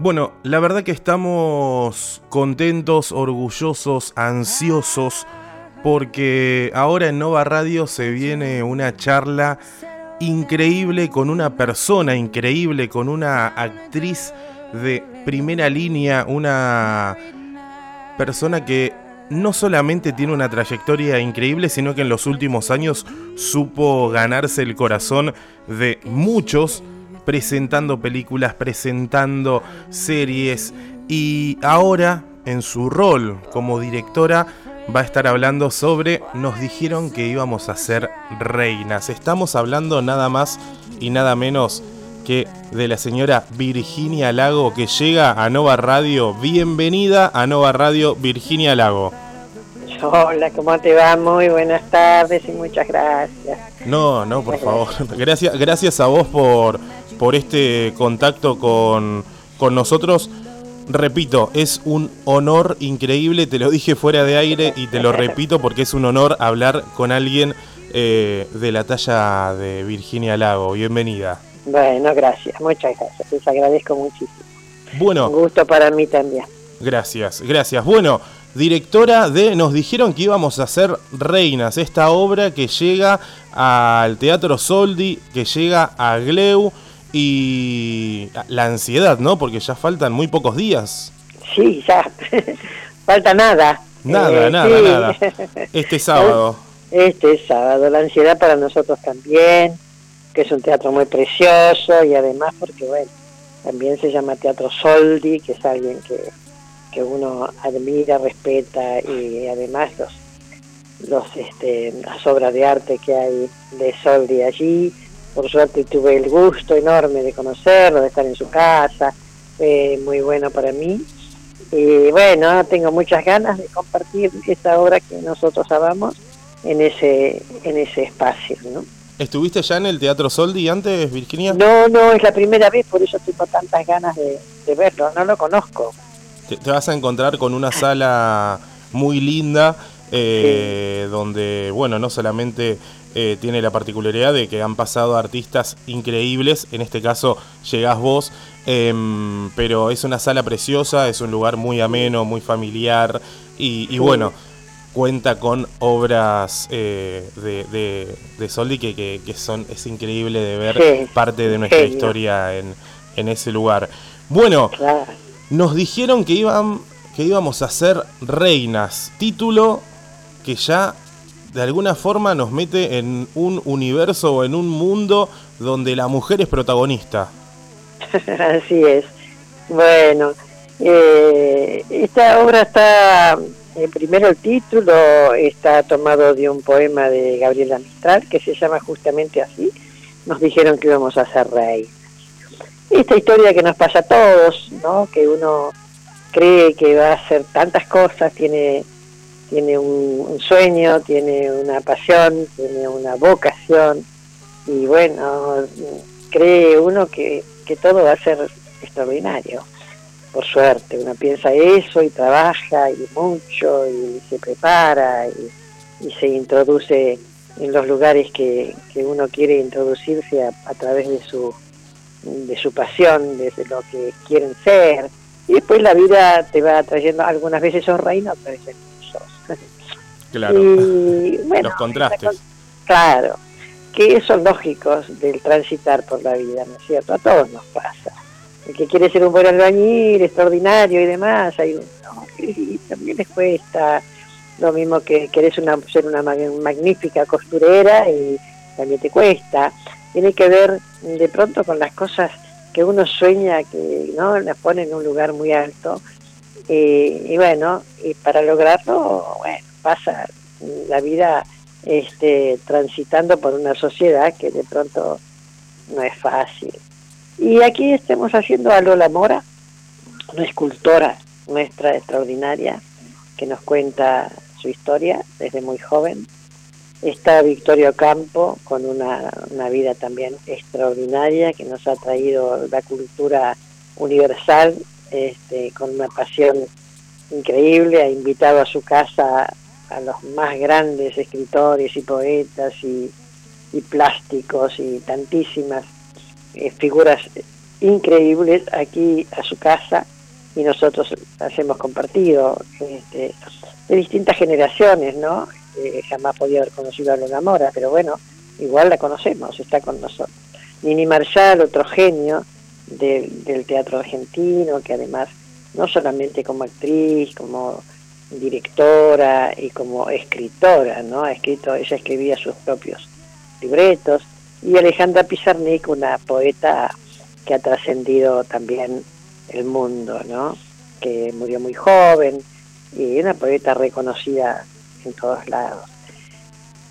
Bueno, la verdad que estamos contentos, orgullosos, ansiosos, porque ahora en Nova Radio se viene una charla increíble con una persona increíble, con una actriz de primera línea, una persona que no solamente tiene una trayectoria increíble, sino que en los últimos años supo ganarse el corazón de muchos presentando películas, presentando series y ahora en su rol como directora va a estar hablando sobre Nos dijeron que íbamos a ser reinas. Estamos hablando nada más y nada menos que de la señora Virginia Lago que llega a Nova Radio. Bienvenida a Nova Radio, Virginia Lago. Hola, ¿cómo te va? Muy buenas tardes y muchas gracias. No, no, por favor. Gracias, gracias a vos por, por este contacto con, con nosotros. Repito, es un honor increíble, te lo dije fuera de aire y te lo repito porque es un honor hablar con alguien eh, de la talla de Virginia Lago. Bienvenida. Bueno, gracias, muchas gracias, les agradezco muchísimo. Bueno. Un gusto para mí también. Gracias, gracias. Bueno, directora de Nos dijeron que íbamos a ser reinas, esta obra que llega al Teatro Soldi, que llega a Gleu y la ansiedad, ¿no? Porque ya faltan muy pocos días. Sí, ya. Falta nada. Nada, eh, nada, nada. Este sábado. Este sábado. La ansiedad para nosotros también, que es un teatro muy precioso y además porque, bueno, también se llama Teatro Soldi, que es alguien que, que uno admira, respeta y además los, los este, las obras de arte que hay de Soldi allí por suerte tuve el gusto enorme de conocerlo, de estar en su casa, fue muy bueno para mí. Y bueno, tengo muchas ganas de compartir esta obra que nosotros amamos en ese, en ese espacio, ¿no? ¿Estuviste ya en el Teatro Soldi antes, Virginia? No, no, es la primera vez, por eso tengo tantas ganas de, verlo, no lo conozco. Te, vas a encontrar con una sala muy linda, eh, donde, bueno, no solamente eh, tiene la particularidad de que han pasado artistas increíbles, en este caso llegás vos, em, pero es una sala preciosa, es un lugar muy ameno, muy familiar. Y, bueno, cuenta con obras eh, de, de, Soldi que, que, son, es increíble de ver parte de nuestra historia en, en, ese lugar. Bueno, nos dijeron que, iban, que íbamos a ser reinas, título que ya de alguna forma nos mete en un universo o en un mundo donde la mujer es protagonista. Así es. Bueno, eh, esta obra está, eh, primero el título está tomado de un poema de Gabriela Mistral que se llama justamente así. Nos dijeron que íbamos a ser rey. Esta historia que nos pasa a todos, ¿no? Que uno cree que va a hacer tantas cosas, tiene tiene un, sueño, tiene una pasión, tiene una vocación y bueno, cree uno que, que todo va a ser extraordinario. Por suerte, uno piensa eso y trabaja y mucho y se prepara y, se introduce en los lugares que, que uno quiere introducirse a, a, través de su, de su pasión, desde lo que quieren ser. Y después la vida te va trayendo, algunas veces son reinos, otras veces Claro. Y, bueno, Los contrastes. Claro, que son lógicos del transitar por la vida, ¿no es cierto? A todos nos pasa. El que quiere ser un buen albañil, extraordinario y demás, hay también les cuesta. Lo mismo que querés una, ser una magnífica costurera y también te cuesta. Tiene que ver de pronto con las cosas que uno sueña que no las pone en un lugar muy alto y, bueno, y para lograrlo, bueno, pasa la vida este, transitando por una sociedad que de pronto no es fácil. Y aquí estamos haciendo a Lola Mora, una escultora nuestra extraordinaria, que nos cuenta su historia desde muy joven. Está Victorio Campo, con una, una vida también extraordinaria, que nos ha traído la cultura universal este, con una pasión increíble, ha invitado a su casa a los más grandes escritores y poetas y, plásticos y tantísimas eh, figuras increíbles aquí a su casa y nosotros las hemos compartido este, de distintas generaciones, ¿no? Eh, jamás podía haber conocido a Luna Mora, pero bueno, igual la conocemos, está con nosotros. Nini Marshall, otro genio del teatro argentino, que además, no solamente como actriz, como directora y como escritora, ¿no? Ha escrito, ella escribía sus propios libretos, y Alejandra Pizarnik, una poeta que ha trascendido también el mundo, ¿no? Que murió muy joven y una poeta reconocida en todos lados.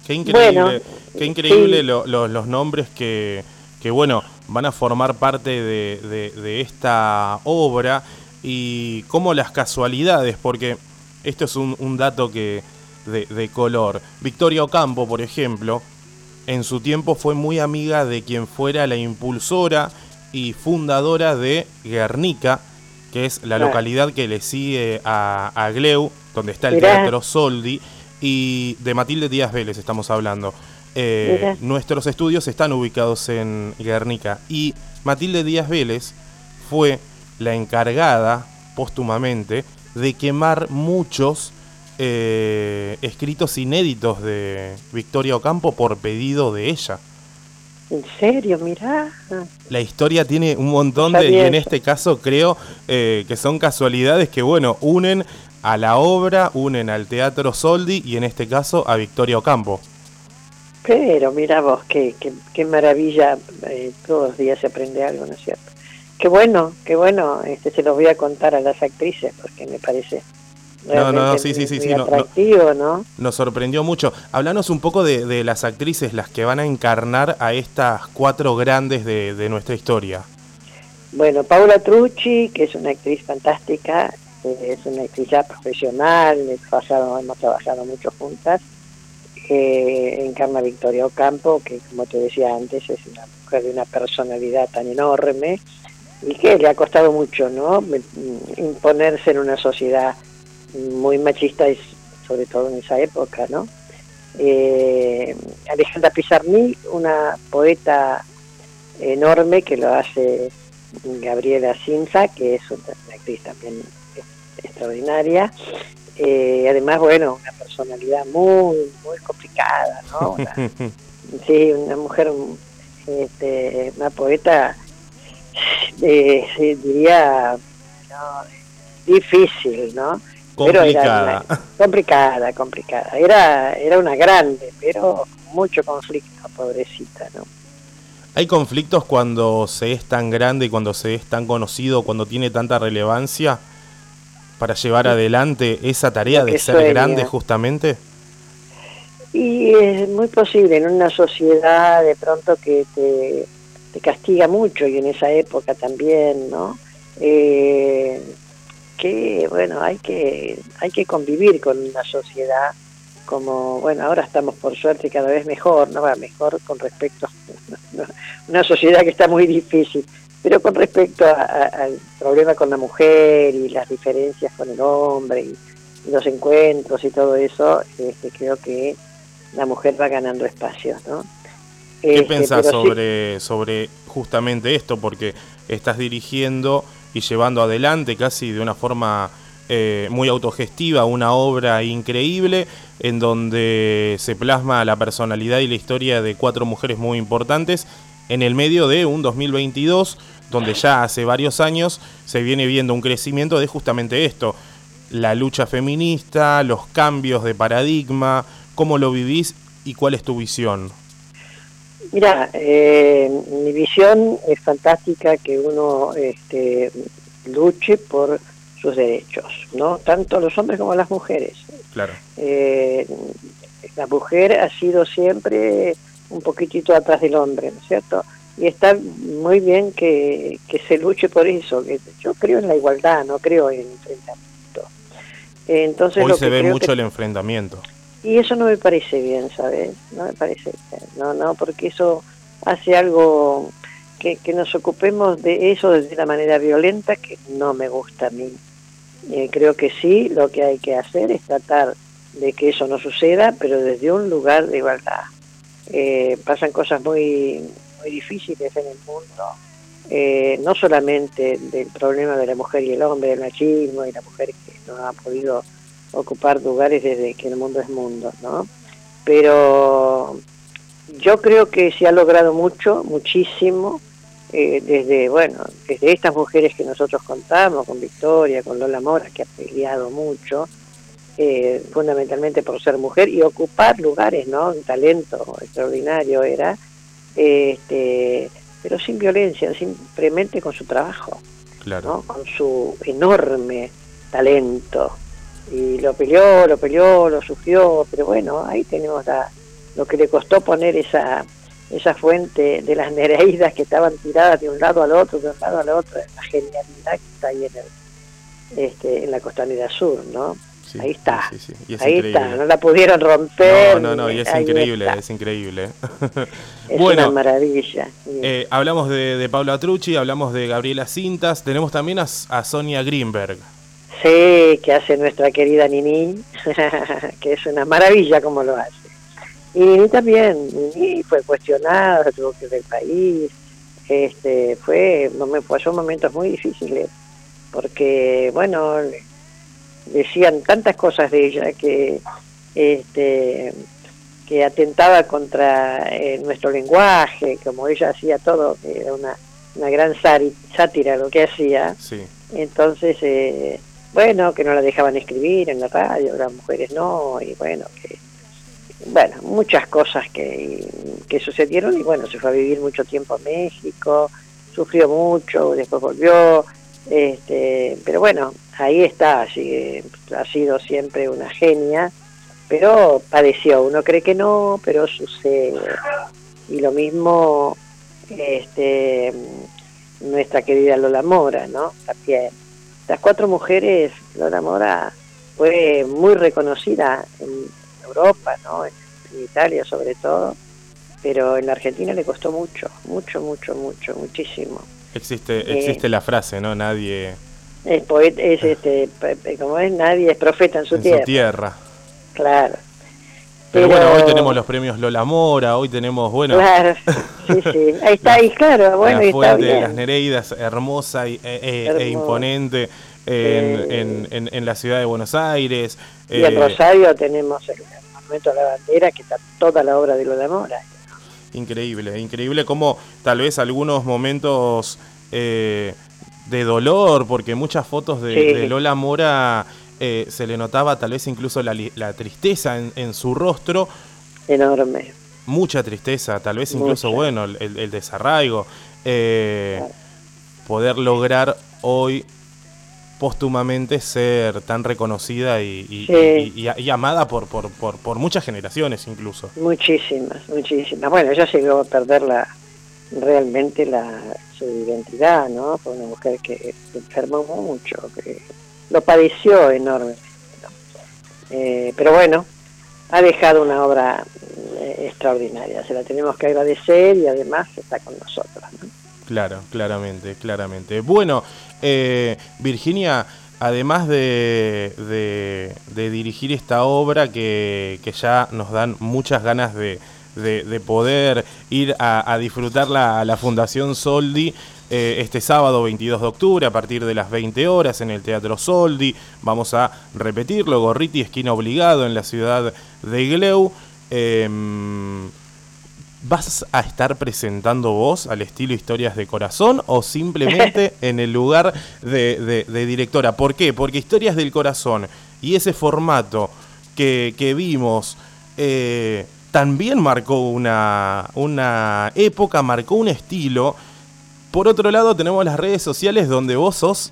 Qué increíble, qué increíble los nombres que, que, bueno, van a formar parte de, de, esta obra y como las casualidades, porque esto es un, un dato que de, de, color. Victoria Ocampo, por ejemplo, en su tiempo fue muy amiga de quien fuera la impulsora y fundadora de Guernica, que es la localidad que le sigue a, a Gleu, donde está el Teatro Soldi, y de Matilde Díaz Vélez estamos hablando. Eh, nuestros estudios están ubicados en Guernica y Matilde Díaz Vélez fue la encargada póstumamente de quemar muchos eh, escritos inéditos de Victoria Ocampo por pedido de ella. ¿En serio? Mirá. La historia tiene un montón de, y en este caso creo eh, que son casualidades que, bueno, unen a la obra, unen al Teatro Soldi y en este caso a Victoria Ocampo. Pero mira vos, qué, qué, maravilla, eh, todos los días se aprende algo, ¿no es cierto? Qué bueno, qué bueno, este se los voy a contar a las actrices porque me parece no, no, sí, sí, sí, sí. no, Nos sorprendió mucho. Hablanos un poco de, las actrices, las que van a encarnar a estas cuatro grandes de, nuestra historia. Bueno, Paula Trucci, que es una actriz fantástica, eh, es una actriz ya profesional, hemos trabajado mucho juntas. Eh, encarna Victoria Ocampo, que como te decía antes, es una mujer de una personalidad tan enorme y que le ha costado mucho, ¿no? Imponerse en una sociedad muy machista, y sobre todo en esa época, ¿no? Eh, Alejandra Pizarní, una poeta enorme que lo hace Gabriela Cinza, que es una, actriz también extraordinaria. Eh, además, bueno, una personalidad muy, muy complicada, ¿no? sí, una mujer, este, una poeta, eh, diría, difícil, ¿no? Complicada. complicada, complicada. Era, era una grande, pero mucho conflicto, pobrecita, ¿no? ¿Hay conflictos cuando se es tan grande y cuando se es tan conocido, cuando tiene tanta relevancia para llevar adelante esa tarea de ser grande justamente? Y es muy posible en una sociedad de pronto que te, te castiga mucho y en esa época también, ¿no? Eh, que bueno hay que hay que convivir con una sociedad como bueno ahora estamos por suerte cada vez mejor no va mejor con respecto a una sociedad que está muy difícil pero con respecto al problema con la mujer y las diferencias con el hombre y, los encuentros y todo eso este, creo que la mujer va ganando espacios no ¿Qué este, sobre, sobre justamente esto? Porque estás dirigiendo y llevando adelante casi de una forma eh, muy autogestiva una obra increíble en donde se plasma la personalidad y la historia de cuatro mujeres muy importantes en el medio de un 2022 donde ya hace varios años se viene viendo un crecimiento de justamente esto, la lucha feminista, los cambios de paradigma, cómo lo vivís y cuál es tu visión. Mira, eh, mi visión es fantástica que uno este, luche por sus derechos, ¿no? Tanto los hombres como las mujeres. Claro. Eh, la mujer ha sido siempre un poquitito atrás del hombre, ¿no es cierto? Y está muy bien que, que se luche por eso. Yo creo en la igualdad, no creo en el enfrentamiento. Entonces, Hoy se ve mucho el enfrentamiento. Y eso no me parece bien, ¿sabes? No me parece bien. No, no, porque eso hace algo que, nos ocupemos de eso de la manera violenta que no me gusta a mí. Eh, creo que sí, lo que hay que hacer es tratar de que eso no suceda, pero desde un lugar de igualdad. Eh, pasan cosas muy, muy difíciles en el mundo eh, no solamente del problema de la mujer y el hombre, del machismo y la mujer que no ha podido ocupar lugares desde que el mundo es mundo, ¿no? Pero yo creo que se ha logrado mucho, muchísimo, eh, desde, bueno, desde estas mujeres que nosotros contamos, con Victoria, con Lola Mora, que ha peleado mucho, eh, fundamentalmente por ser mujer y ocupar lugares, ¿no? Un talento extraordinario era, este, pero sin violencia, simplemente con su trabajo, claro. con su enorme talento. Y lo peleó, lo peleó, lo sufrió, pero bueno, ahí tenemos la, lo que le costó poner esa esa fuente de las nereidas que estaban tiradas de un lado al otro, de un lado al otro, la genialidad que está ahí en, el, este, en la costanera sur, ¿no? Ahí está, ahí está, no la pudieron romper. No, no, no, y es increíble, es increíble. es una maravilla. Eh, hablamos de, de Pablo Atrucci, hablamos de Gabriela Cintas, tenemos también a, a Sonia Greenberg. Sí, que hace nuestra querida Nini, que es una maravilla como lo hace. Y Nini también, Nini fue cuestionada, se tuvo que ir del país, este, fue, pasó momentos muy difíciles, porque, bueno, decían tantas cosas de ella que, este, que atentaba contra eh, nuestro lenguaje, como ella hacía todo, que era una, una gran sátira lo que hacía. Entonces, eh, bueno, que no la dejaban escribir en la radio, las mujeres no, y bueno, que bueno, muchas cosas que, que sucedieron y bueno, se fue a vivir mucho tiempo a México, sufrió mucho, después volvió, este, pero bueno, ahí está, ha sido siempre una genia, pero padeció, uno cree que no, pero sucede. Y lo mismo este, nuestra querida Lola Mora, ¿no? También. Las cuatro mujeres, Lola Mora fue muy reconocida en, Europa, ¿no? en Italia sobre todo, pero en la Argentina le costó mucho, mucho, mucho, mucho, muchísimo. Existe, eh, existe la frase, ¿no? Nadie... Es, es este, como es, nadie es profeta en su tierra. tierra. Claro. Pero, bueno, hoy tenemos los premios Lola Mora, hoy tenemos, bueno... Claro, sí, sí. Ahí está, ahí claro, bueno, la fuente de las Nereidas, hermosa y, e, e, e imponente en, en, en, la ciudad de Buenos Aires. Y en eh, Rosario tenemos el Monumento a la Bandera, que está toda la obra de Lola Mora. Increíble, increíble como tal vez algunos momentos eh, de dolor, porque muchas fotos de, Lola Mora eh, se le notaba tal vez incluso la, tristeza en, su rostro. Enorme. Mucha tristeza, tal vez incluso, bueno, el, desarraigo. Poder lograr hoy póstumamente ser tan reconocida y, y, amada por, por, por, muchas generaciones incluso. Muchísimas, muchísimas. Bueno, ella llegó a perder la, realmente la, su identidad, ¿no? Fue una mujer que enfermó mucho, que lo padeció enormemente. Eh, pero bueno, ha dejado una obra eh, extraordinaria, se la tenemos que agradecer y además está con nosotros. ¿no? Claro, claramente, claramente. Bueno, eh, Virginia, además de, de, dirigir esta obra que, que, ya nos dan muchas ganas de, de poder ir a, disfrutarla a la Fundación Soldi, eh, este sábado 22 de octubre a partir de las 20 horas en el Teatro Soldi. Vamos a repetirlo, Gorriti, esquina obligado en la ciudad de Gleu. Em, ¿Vas a estar presentando vos al estilo Historias de Corazón o simplemente en el lugar de, directora? ¿Por qué? Porque Historias del Corazón y ese formato que, vimos eh, también marcó una, una época, marcó un estilo. Por otro lado tenemos las redes sociales donde vos sos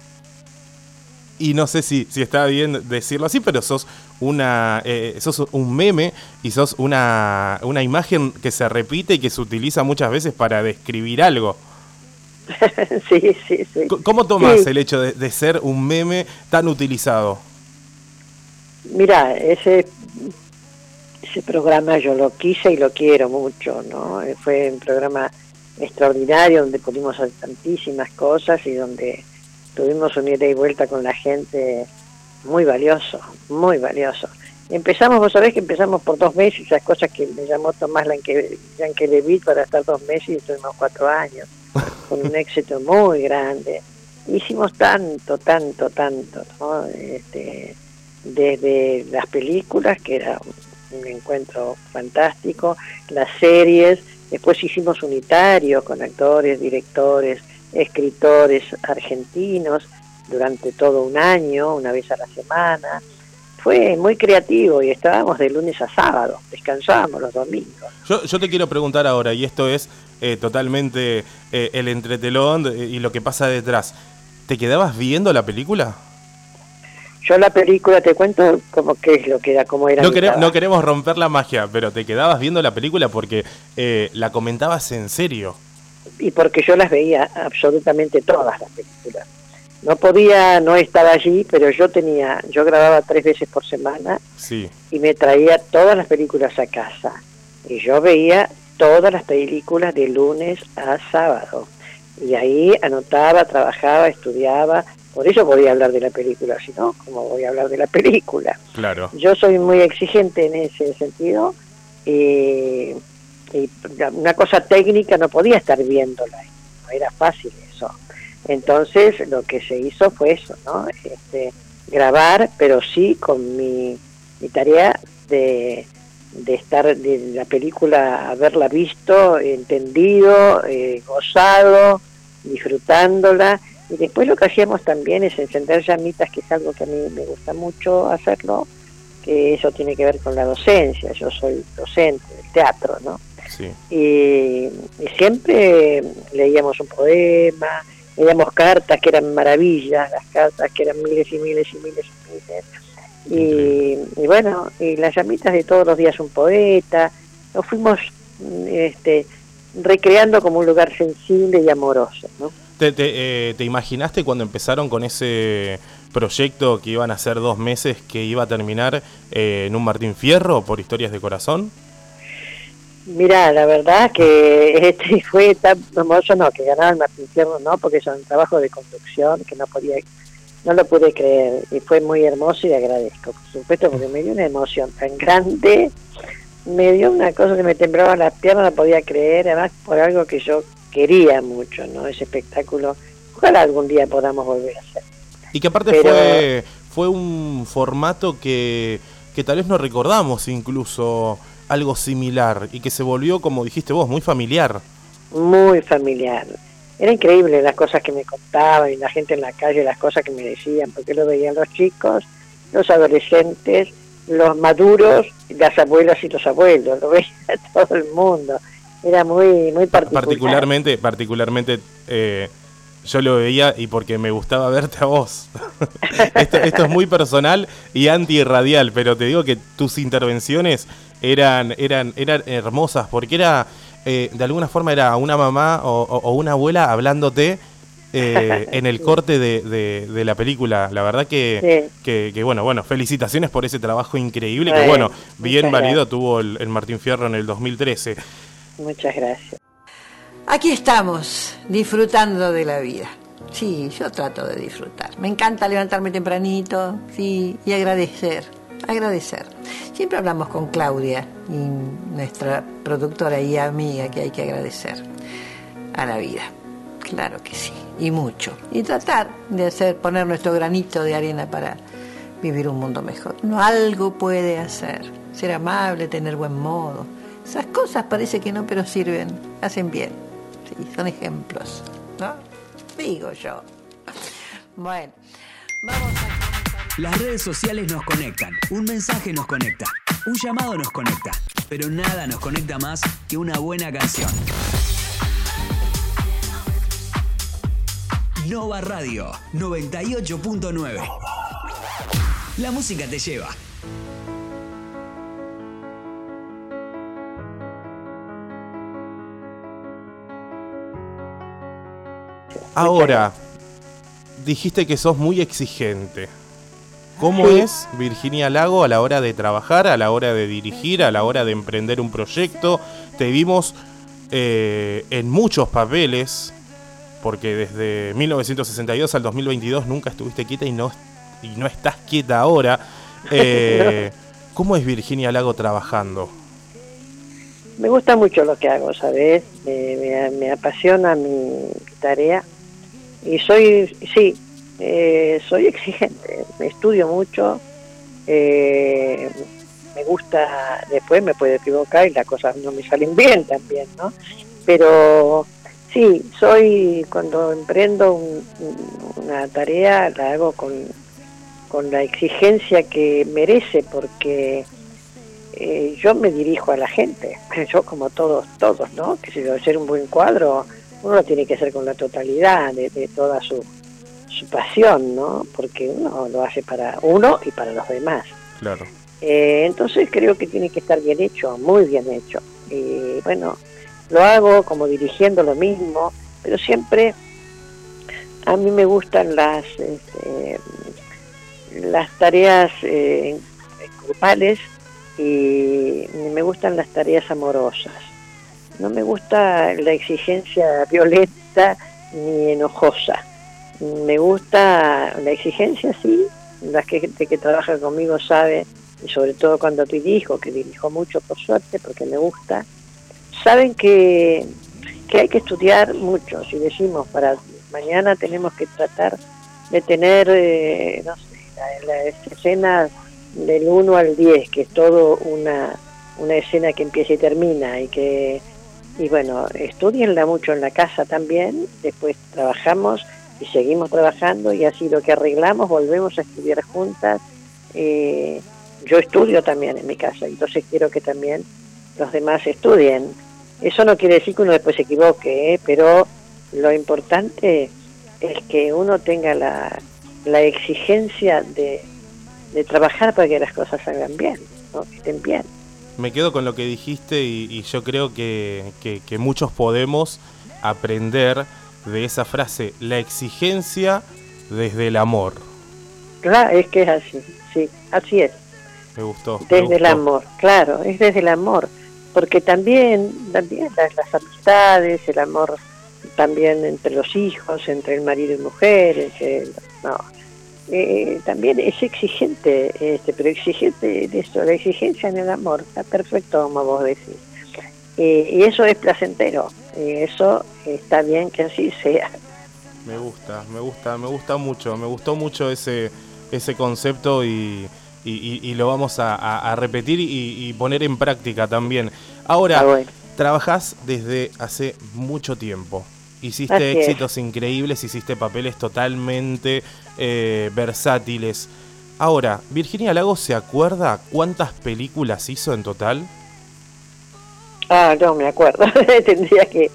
y no sé si, si está bien decirlo así, pero sos una eh, sos un meme y sos una, una imagen que se repite y que se utiliza muchas veces para describir algo. sí, sí, sí. ¿Cómo tomas el hecho de, ser un meme tan utilizado? Mira, ese, ese programa yo lo quise y lo quiero mucho, ¿no? Fue un programa extraordinario donde pudimos hacer tantísimas cosas y donde tuvimos un ida y vuelta con la gente muy valioso, muy valioso. Empezamos, vos sabés que empezamos por dos meses, esas cosas que me llamó Tomás Yankelevich para estar dos meses y estuvimos cuatro años. con un éxito muy grande. Hicimos tanto, tanto, tanto, ¿no? Este, desde las películas, que era un encuentro fantástico, las series, después hicimos unitarios con actores, directores, escritores argentinos durante todo un año, una vez a la semana. Fue muy creativo y estábamos de lunes a sábado, descansábamos los domingos. Yo, te quiero preguntar ahora, y esto es eh, totalmente eh, el entretelón y lo que pasa detrás. ¿Te quedabas viendo la película? Yo la película te cuento como que es lo que era, cómo era. No, no queremos romper la magia, pero te quedabas viendo la película porque eh, la comentabas en serio. Y porque yo las veía absolutamente todas las películas. No podía no estar allí, pero yo tenía, yo grababa tres veces por semana sí. y me traía todas las películas a casa. Y yo veía todas las películas de lunes a sábado. Y ahí anotaba, trabajaba, estudiaba, por eso podía hablar de la película, si no, ¿cómo voy a hablar de la película? Claro. Yo soy muy exigente en ese sentido y, una cosa técnica no podía estar viéndola, no era fácil eso. Entonces lo que se hizo fue eso, ¿no? Este, grabar, pero sí con mi, tarea de, de estar de la película, haberla visto, entendido, eh, gozado, disfrutándola y después lo que hacíamos también es encender llamitas, que es algo que a mí me gusta mucho hacerlo, que eso tiene que ver con la docencia. Yo soy docente del teatro, ¿no? Sí. Y, siempre leíamos un poema, leíamos cartas que eran maravillas, las cartas que eran miles y miles y miles y miles. Y, y bueno, y las llamitas de todos los días un poeta, nos fuimos este, recreando como un lugar sensible y amoroso, ¿no? ¿Te, te, eh, ¿Te, imaginaste cuando empezaron con ese proyecto que iban a ser dos meses que iba a terminar eh, en un Martín Fierro por historias de corazón? Mira, la verdad que este fue tan hermoso, no, que ganaba el Martín Fierro, no, porque es un trabajo de conducción que no podía, no lo pude creer y fue muy hermoso y agradezco, por supuesto, porque me dio una emoción tan grande, me dio una cosa que me temblaba las piernas, no podía creer, además por algo que yo quería mucho, ¿no? Ese espectáculo. Ojalá algún día podamos volver a hacer. Y que aparte fue, fue un formato que, que tal vez no recordamos incluso algo similar y que se volvió, como dijiste vos, muy familiar. Muy familiar. Era increíble las cosas que me contaban y la gente en la calle, las cosas que me decían, porque lo veían los chicos, los adolescentes, los maduros, las abuelas y los abuelos, lo veía todo el mundo era muy, muy particular. Particularmente, particularmente eh, yo lo veía y porque me gustaba verte a vos. esto, es muy personal y antirradial, pero te digo que tus intervenciones eran, eran, eran hermosas, porque era, eh, de alguna forma era una mamá o, una abuela hablándote. Eh, en el corte de, de, la película. La verdad que, que, bueno, bueno, felicitaciones por ese trabajo increíble. que bueno, bien válido tuvo el, el, Martín Fierro en el 2013. Muchas gracias. Aquí estamos, disfrutando de la vida. Sí, yo trato de disfrutar. Me encanta levantarme tempranito, sí, y agradecer, agradecer. Siempre hablamos con Claudia, nuestra productora y amiga, que hay que agradecer a la vida. Claro que sí, y mucho. Y tratar de hacer, poner nuestro granito de arena para vivir un mundo mejor. No algo puede hacer. Ser amable, tener buen modo, esas cosas parece que no, pero sirven, hacen bien. Sí, son ejemplos, ¿no? Digo yo. Bueno, vamos a... Las redes sociales nos conectan, un mensaje nos conecta, un llamado nos conecta, pero nada nos conecta más que una buena canción. Nova Radio 98.9. La música te lleva. Ahora, dijiste que sos muy exigente. ¿Cómo es Virginia Lago a la hora de trabajar, a la hora de dirigir, a la hora de emprender un proyecto? Te vimos eh, en muchos papeles, porque desde 1962 al 2022 nunca estuviste quieta y no, y no estás quieta ahora. Eh, ¿Cómo es Virginia Lago trabajando? Me gusta mucho lo que hago, ¿sabes? Me, me, apasiona mi tarea y soy, sí, eh, soy exigente, me estudio mucho, eh, me gusta, después me puedo equivocar y las cosas no me salen bien también, ¿no? Pero sí, soy, cuando emprendo una tarea, la hago con, con la exigencia que merece, porque eh, yo me dirijo a la gente, yo como todos, todos, ¿no? Que si debe ser un buen cuadro, uno lo tiene que hacer con la totalidad de, toda su, su pasión, ¿no? Porque uno lo hace para uno y para los demás. Claro. Eh, entonces creo que tiene que estar bien hecho, muy bien hecho. Y bueno, lo hago como dirigiendo lo mismo, pero siempre a mí me gustan las este, las tareas eh, grupales y me gustan las tareas amorosas. No me gusta la exigencia violenta ni enojosa. Me gusta la exigencia, sí. La gente que trabaja conmigo sabe, y sobre todo cuando dirijo, que dirijo mucho por suerte, porque me gusta, saben que, que hay que estudiar mucho. Si decimos para mañana tenemos que tratar de tener, eh, no sé, las escenas del 1 al 10, que es todo una, una escena que empieza y termina y que y bueno, estudienla mucho en la casa también, después trabajamos y seguimos trabajando y así lo que arreglamos volvemos a estudiar juntas. Eh, yo estudio también en mi casa, entonces quiero que también los demás estudien. Eso no quiere decir que uno después se equivoque, ¿eh? pero lo importante es que uno tenga la, la exigencia de, de trabajar para que las cosas salgan bien, ¿no? estén bien. Me quedo con lo que dijiste y, yo creo que, que, muchos podemos aprender de esa frase, la exigencia desde el amor. Claro, es que es así, sí, así es. Me gustó. Desde el amor, claro, es desde el amor, porque también, también las, las amistades, el amor también entre los hijos, entre el marido y mujer, no, eh, también es exigente, este, pero exigente de eso, la exigencia en el amor, está perfecto como vos decís. Eh, y eso es placentero, eso está bien que así sea. Me gusta, me gusta, me gusta mucho, me gustó mucho ese, ese concepto y, y, lo vamos a, repetir y, poner en práctica también. Ahora, ah, trabajas desde hace mucho tiempo. Hiciste éxitos increíbles, hiciste papeles totalmente eh, versátiles. Ahora, Virginia Lago se acuerda cuántas películas hizo en total? Ah, no me acuerdo, tendría que,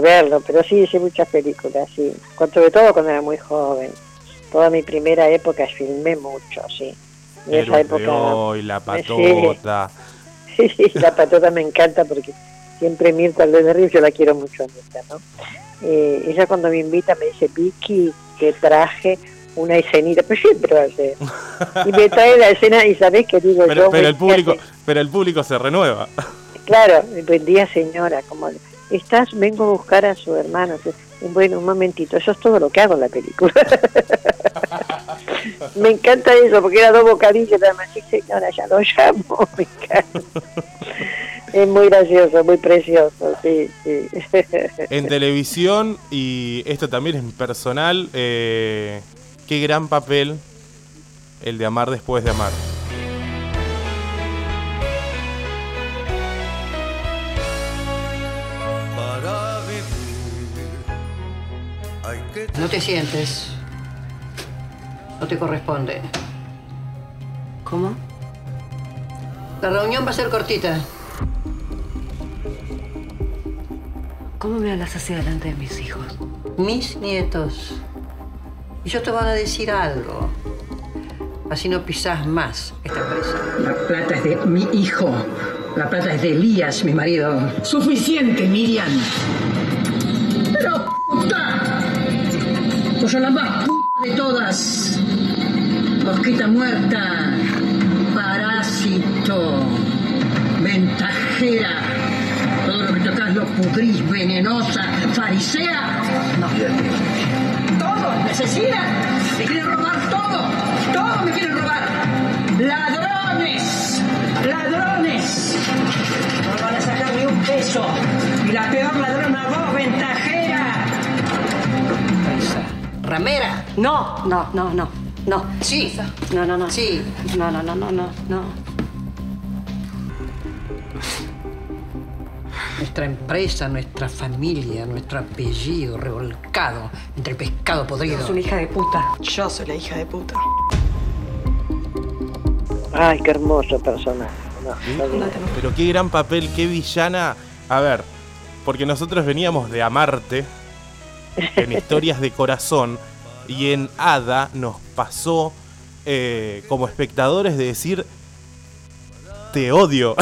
verlo, pero sí hice muchas películas, sí. Sobre todo cuando era muy joven. Toda mi primera época filmé mucho, sí. Y esa época. Hoy, la patota. Sí, sí, la patota me encanta porque siempre Mirta de Río, yo la quiero mucho, Mirta, ¿no? Eh, ella cuando me invita me dice, Vicky, que traje una escenita, pero siempre hace. Y me trae la escena y sabés que digo pero, yo. Pero el, público, pero el público se renueva. Claro, buen día señora, como estás, vengo a buscar a su hermano. Bueno, un momentito, eso es todo lo que hago en la película. me encanta eso, porque era dos bocadillos, sí señora, ya lo llamo, me encanta. Es muy gracioso, muy precioso, sí, sí. En televisión, y esto también es personal, eh, qué gran papel el de amar después de amar. No te sientes. No te corresponde. ¿Cómo? La reunión va a ser cortita. ¿Cómo me hablas así delante de mis hijos? Mis nietos. Y yo te voy a decir algo. Así no pisás más esta presa. La plata es de mi hijo. La plata es de Elías, mi marido. Suficiente, Miriam. Pero puta. Pues la más puta de todas. Mosquita muerta. Parásito. Ventajera lo pudrís, venenosa, farisea. No. Necesita. Me quieren robar todo. Todo me quieren robar. Ladrones. Ladrones. No van a sacar ni un eso. Y la peor ladrona vos, ventajera. Ramera. No, no, no, no. No. Sí. No, no, no. Sí. No, no, no, no, no, no. Nuestra empresa, nuestra familia, nuestro apellido revolcado entre el pescado podrido. Es una hija de puta. Yo soy la hija de puta. Ay, qué hermoso personaje. No, no, no. Pero qué gran papel, qué villana. A ver, porque nosotros veníamos de Amarte en historias de corazón y en Hada nos pasó eh, como espectadores de decir te odio.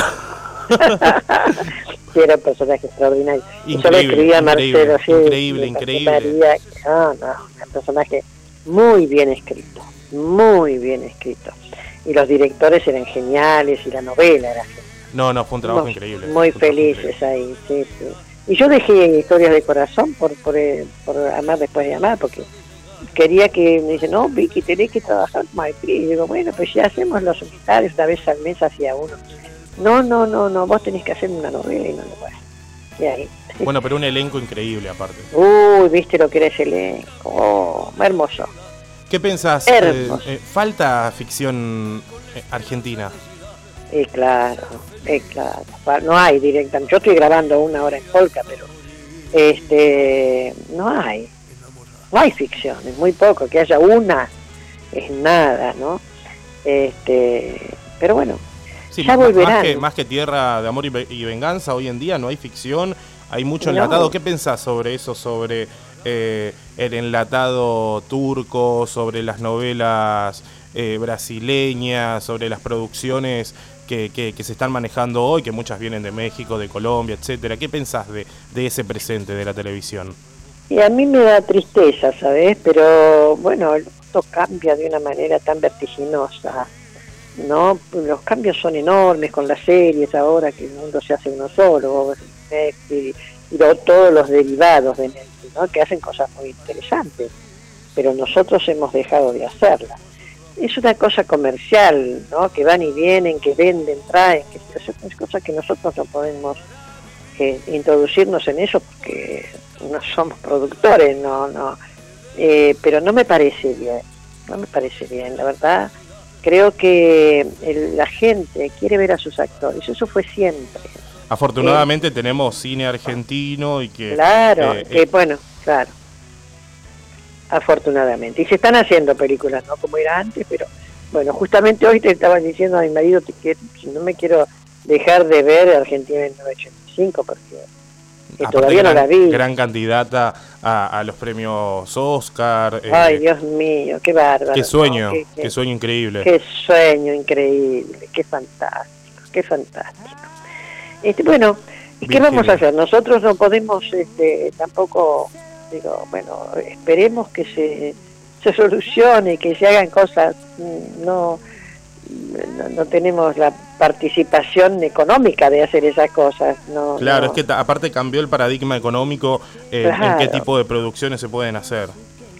Sí, era un personaje extraordinario. Y yo le Increíble, escribí a increíble, Marcelo, sí, increíble, increíble. María, no, no, un personaje muy bien escrito, muy bien escrito. Y los directores eran geniales y la novela era genial. No, no, fue un trabajo increíble. Muy felices ahí, sí, sí. Y yo dejé historias de corazón por, por, eh, por amar después de amar, porque quería que me dice, no, Vicky, tenés que trabajar como actriz. Y digo, bueno, pues ya hacemos los unitarios una vez al mes hacia uno. No, no, no, no, vos tenés que hacer una novela y no lo vas. Y ahí. increíble. Bueno, pero un elenco increíble aparte. Uy, viste lo que era ese elenco. Oh, hermoso. ¿Qué pensás? Hermoso. Eh, eh, ¿Falta ficción eh, argentina? Y claro, eh, claro. No hay directa. Yo estoy grabando una hora en Polka, pero este no hay. No hay ficción, es muy poco. Que haya una es nada, ¿no? Este, pero bueno, Sí, Ya más, que, más que Tierra de Amor y, y Venganza, hoy en día no hay ficción, hay mucho No. enlatado. ¿Qué pensás sobre eso, sobre eh, el enlatado turco, sobre las novelas eh, brasileñas, sobre las producciones que, que- que se están manejando hoy, que muchas vienen de México, de Colombia, etcétera? ¿Qué pensás de, de ese presente de la televisión? y a mí me da tristeza, ¿sabes? Pero bueno, mundo cambia de una manera tan vertiginosa. ¿No? Los cambios son enormes con las series ahora que el mundo se hace uno solo, y todos los derivados de Netflix, que hacen cosas muy interesantes, pero nosotros hemos dejado de hacerlas. Es una cosa comercial, ¿no? que van y vienen, que venden, traen, que es cosa que nosotros no podemos eh, introducirnos en eso porque no somos productores, no, no. Eh, pero no me parece bien, no me parece bien, la verdad. Creo que el- la gente quiere ver a sus actores, eso fue siempre. Afortunadamente tenemos cine argentino y que... Claro, eh, que bueno, claro. Afortunadamente. Y se están haciendo películas, no como era antes, pero bueno, justamente hoy te estaba diciendo a mi marido que si no me quiero dejar de ver Argentina en 1985 porque que aparte todavía no gran, la vi. Gran candidata a, a los premios Oscar. eh, Ay, Dios mío, qué bárbaro. Qué ¿no? sueño, Qué- qué, qué- sueño increíble. Qué sueño increíble, qué fantástico, qué fantástico. Este, bueno, ¿y qué vamos a hacer? Nosotros no podemos este, tampoco, digo, bueno, esperemos que se, se solucione, que se hagan cosas, mm, no, no, no tenemos la participación económica de hacer esas cosas. No, Claro, no. es que aparte cambió el paradigma económico eh, en qué tipo de producciones se pueden hacer.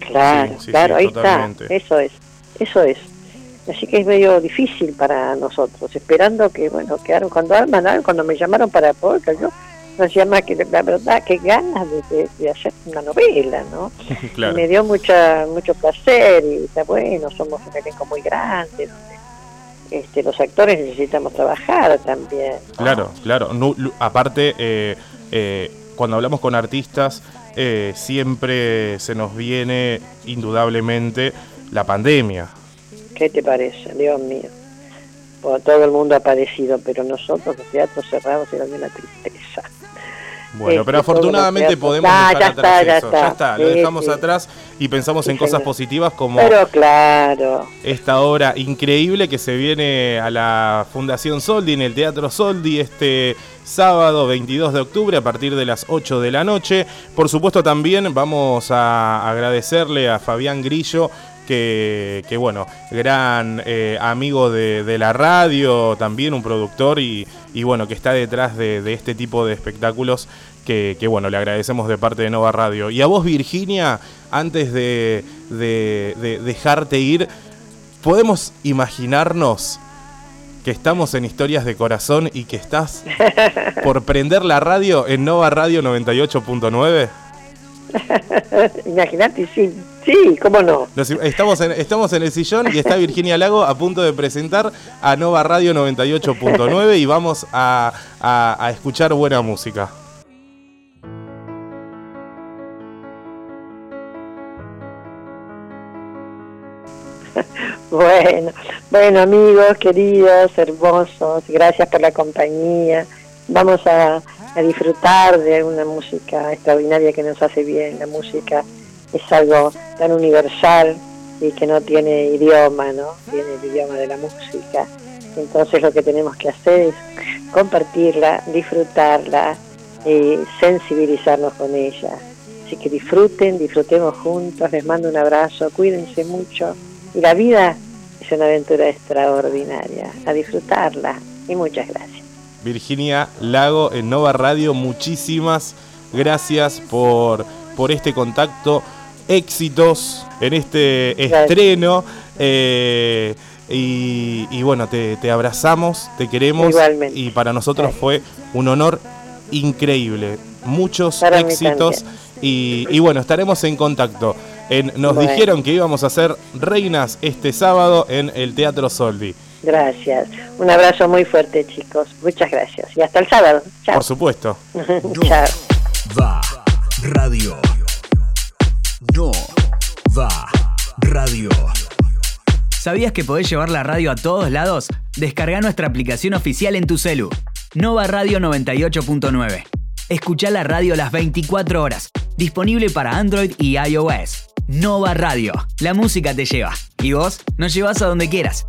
Claro, Sí, sí, claro, sí, ahí totalmente. está, eso es, eso es. Así que es medio difícil para nosotros, esperando que, bueno, que hagan- cuando arman cuando me llamaron para Polka, yo no hacía más que, la verdad, que ganas de, de- de hacer una novela, ¿no? claro. Y me dio mucha mucho placer y está bueno, somos un elenco muy grande, este, los actores necesitamos trabajar también. ¿no? Claro, claro. Lu- aparte, eh, eh, cuando hablamos con artistas, eh, siempre se nos viene indudablemente la pandemia. ¿Qué te parece? Dios mío. Bueno, todo el mundo ha padecido, pero nosotros, los teatros cerrados, era de una tristeza. Bueno, pero afortunadamente lo podemos Ah, dejar ya atrás está, ya eso. está. Ya está, lo Sí, dejamos sí. atrás y pensamos Sí, en cosas señor. positivas como Pero claro, esta obra increíble que se viene a la Fundación Soldi en el Teatro Soldi este sábado 22 de octubre a partir de las 8 de la noche. Por supuesto también vamos a agradecerle a Fabián Grillo que, que, bueno, gran eh, amigo de, de la radio, también un productor y, y, bueno, que está detrás de, de este tipo de espectáculos que, que, bueno, le agradecemos de parte de Nova Radio. Y a vos, Virginia, antes de, de- de dejarte ir, ¿podemos imaginarnos que estamos en Historias de Corazón y que estás por prender la radio en Nova Radio 98.9? Imagínate, sí, sí, cómo no. estamos, en, estamos en el sillón y está Virginia Lago a punto de presentar a Nova Radio 98.9 y vamos a, a escuchar buena música. Bueno, bueno amigos, queridos, hermosos, gracias por la compañía. Vamos a, disfrutar de una música extraordinaria que nos hace bien. La música es algo tan universal y que no tiene idioma, ¿no? Tiene el idioma de la música. Entonces lo que tenemos que hacer es compartirla, disfrutarla y sensibilizarnos con ella. Así que disfruten, disfrutemos juntos, les mando un abrazo, cuídense mucho y la vida es una aventura extraordinaria, a disfrutarla y muchas gracias. Virginia Lago en Nova Radio, muchísimas gracias por, por este contacto, éxitos en este estreno. Eh, y, bueno, te, abrazamos, te queremos y para nosotros fue un honor increíble. Muchos éxitos y, y bueno, estaremos en contacto nos dijeron que íbamos a ser reinas este sábado en el Teatro Soldi. Gracias. Un abrazo muy fuerte, chicos. Muchas gracias. Y hasta el sábado. Chao. Por supuesto. Chao. Va Radio. No va Radio. ¿Sabías que podés llevar la radio a todos lados? Descarga nuestra aplicación oficial en tu celu. Nova Radio 98.9. Escucha la radio las 24 horas. Disponible para Android y iOS. Nova Radio. La música te lleva. Y vos nos llevas a donde quieras.